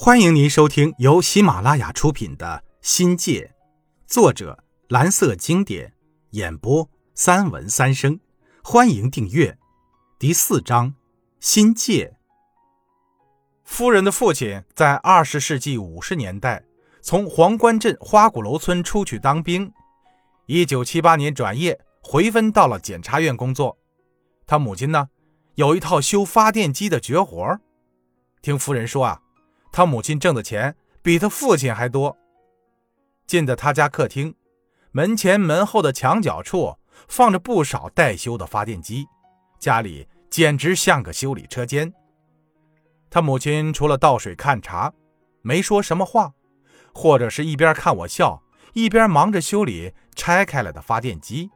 欢迎您收听由喜马拉雅出品的《新界》，作者蓝色经典，演播三文三生。欢迎订阅。第四章：心界。夫人的父亲在二十世纪五十年代从黄关镇花鼓楼村出去当兵，一九七八年转业回分到了检察院工作。他母亲呢，有一套修发电机的绝活。听夫人说啊。他母亲挣的钱比他父亲还多。进的他家客厅，门前门后的墙角处放着不少待修的发电机，家里简直像个修理车间。他母亲除了倒水看茶，没说什么话，或者是一边看我笑，一边忙着修理拆开了的发电机。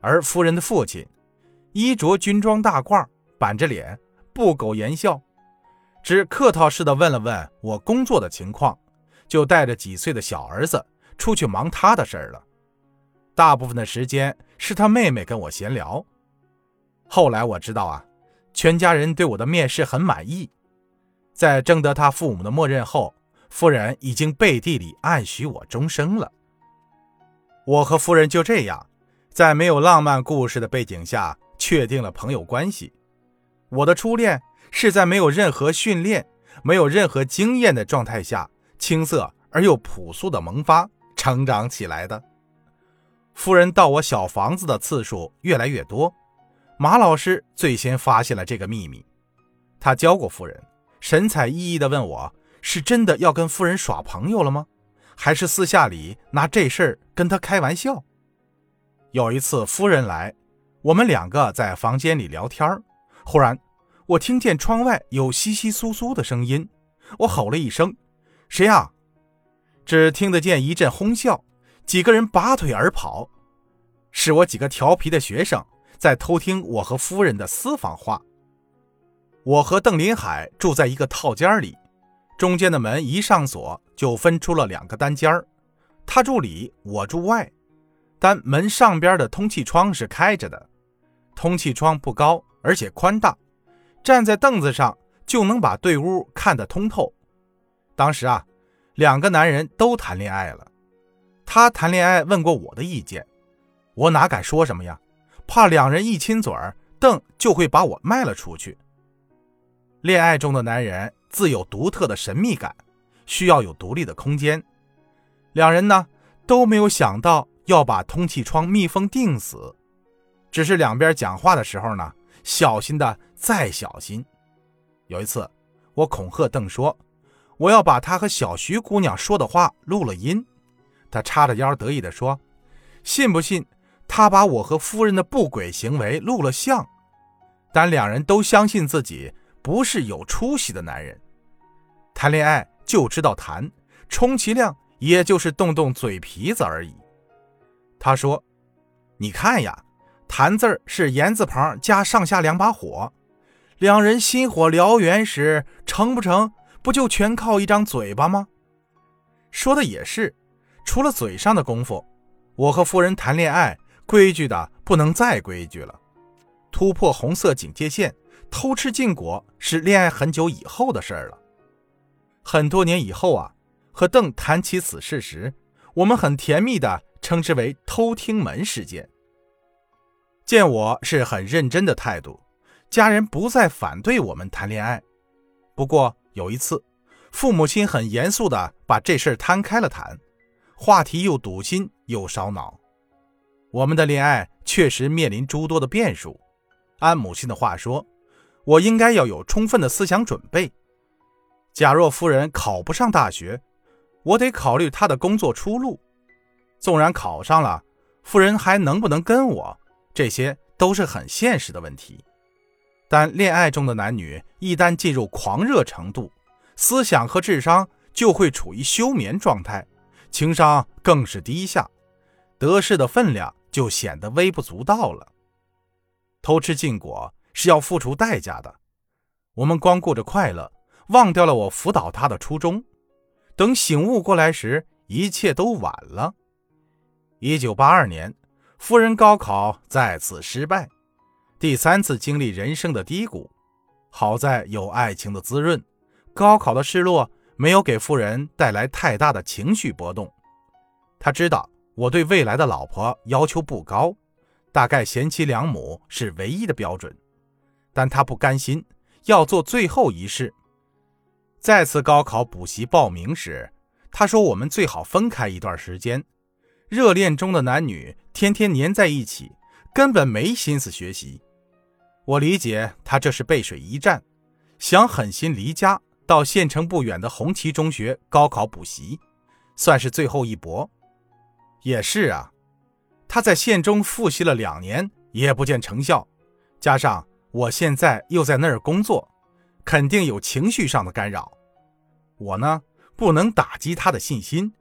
而夫人的父亲，衣着军装大褂，板着脸，不苟言笑。只客套似的问了问我工作的情况，就带着几岁的小儿子出去忙他的事儿了。大部分的时间是他妹妹跟我闲聊。后来我知道啊，全家人对我的面试很满意，在征得他父母的默认后，夫人已经背地里暗许我终生了。我和夫人就这样，在没有浪漫故事的背景下确定了朋友关系。我的初恋。是在没有任何训练、没有任何经验的状态下，青涩而又朴素的萌发成长起来的。夫人到我小房子的次数越来越多，马老师最先发现了这个秘密。他教过夫人，神采奕奕地问我：“是真的要跟夫人耍朋友了吗？还是私下里拿这事儿跟他开玩笑？”有一次夫人来，我们两个在房间里聊天忽然。我听见窗外有窸窸窣窣的声音，我吼了一声：“谁呀？”只听得见一阵哄笑，几个人拔腿而跑。是我几个调皮的学生在偷听我和夫人的私房话。我和邓林海住在一个套间里，中间的门一上锁就分出了两个单间他住里，我住外，但门上边的通气窗是开着的，通气窗不高，而且宽大。站在凳子上就能把对屋看得通透。当时啊，两个男人都谈恋爱了。他谈恋爱问过我的意见，我哪敢说什么呀？怕两人一亲嘴儿，邓就会把我卖了出去。恋爱中的男人自有独特的神秘感，需要有独立的空间。两人呢都没有想到要把通气窗密封定死，只是两边讲话的时候呢。小心的再小心。有一次，我恐吓邓说：“我要把他和小徐姑娘说的话录了音。”他叉着腰得意地说：“信不信他把我和夫人的不轨行为录了像？”但两人都相信自己不是有出息的男人，谈恋爱就知道谈，充其量也就是动动嘴皮子而已。他说：“你看呀。”谈字儿是言字旁加上下两把火，两人心火燎原时成不成，不就全靠一张嘴巴吗？说的也是，除了嘴上的功夫，我和夫人谈恋爱，规矩的不能再规矩了。突破红色警戒线，偷吃禁果是恋爱很久以后的事儿了。很多年以后啊，和邓谈起此事时，我们很甜蜜的称之为“偷听门事件”。见我是很认真的态度，家人不再反对我们谈恋爱。不过有一次，父母亲很严肃地把这事摊开了谈，话题又堵心又烧脑。我们的恋爱确实面临诸多的变数。按母亲的话说，我应该要有充分的思想准备。假若夫人考不上大学，我得考虑她的工作出路。纵然考上了，夫人还能不能跟我？这些都是很现实的问题，但恋爱中的男女一旦进入狂热程度，思想和智商就会处于休眠状态，情商更是低下，得失的分量就显得微不足道了。偷吃禁果是要付出代价的，我们光顾着快乐，忘掉了我辅导他的初衷。等醒悟过来时，一切都晚了。一九八二年。夫人高考再次失败，第三次经历人生的低谷。好在有爱情的滋润，高考的失落没有给夫人带来太大的情绪波动。他知道我对未来的老婆要求不高，大概贤妻良母是唯一的标准。但他不甘心，要做最后一试。再次高考补习报名时，他说我们最好分开一段时间。热恋中的男女天天黏在一起，根本没心思学习。我理解他这是背水一战，想狠心离家到县城不远的红旗中学高考补习，算是最后一搏。也是啊，他在县中复习了两年也不见成效，加上我现在又在那儿工作，肯定有情绪上的干扰。我呢，不能打击他的信心，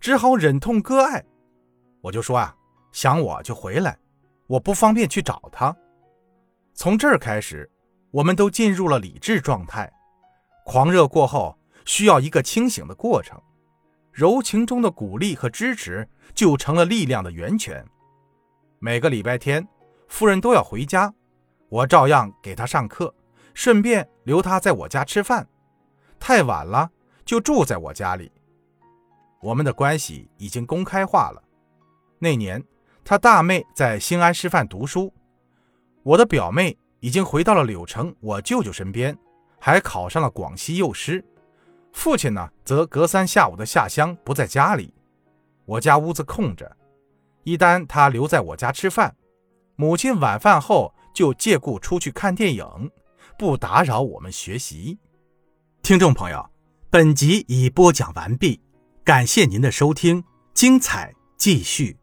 只好忍痛割爱。我就说啊，想我就回来，我不方便去找他。从这儿开始，我们都进入了理智状态。狂热过后，需要一个清醒的过程。柔情中的鼓励和支持，就成了力量的源泉。每个礼拜天，夫人都要回家，我照样给她上课，顺便留她在我家吃饭。太晚了，就住在我家里。我们的关系已经公开化了。那年，他大妹在兴安师范读书，我的表妹已经回到了柳城我舅舅身边，还考上了广西幼师。父亲呢，则隔三下五的下乡不在家里，我家屋子空着。一旦他留在我家吃饭，母亲晚饭后就借故出去看电影，不打扰我们学习。听众朋友，本集已播讲完毕，感谢您的收听，精彩继续。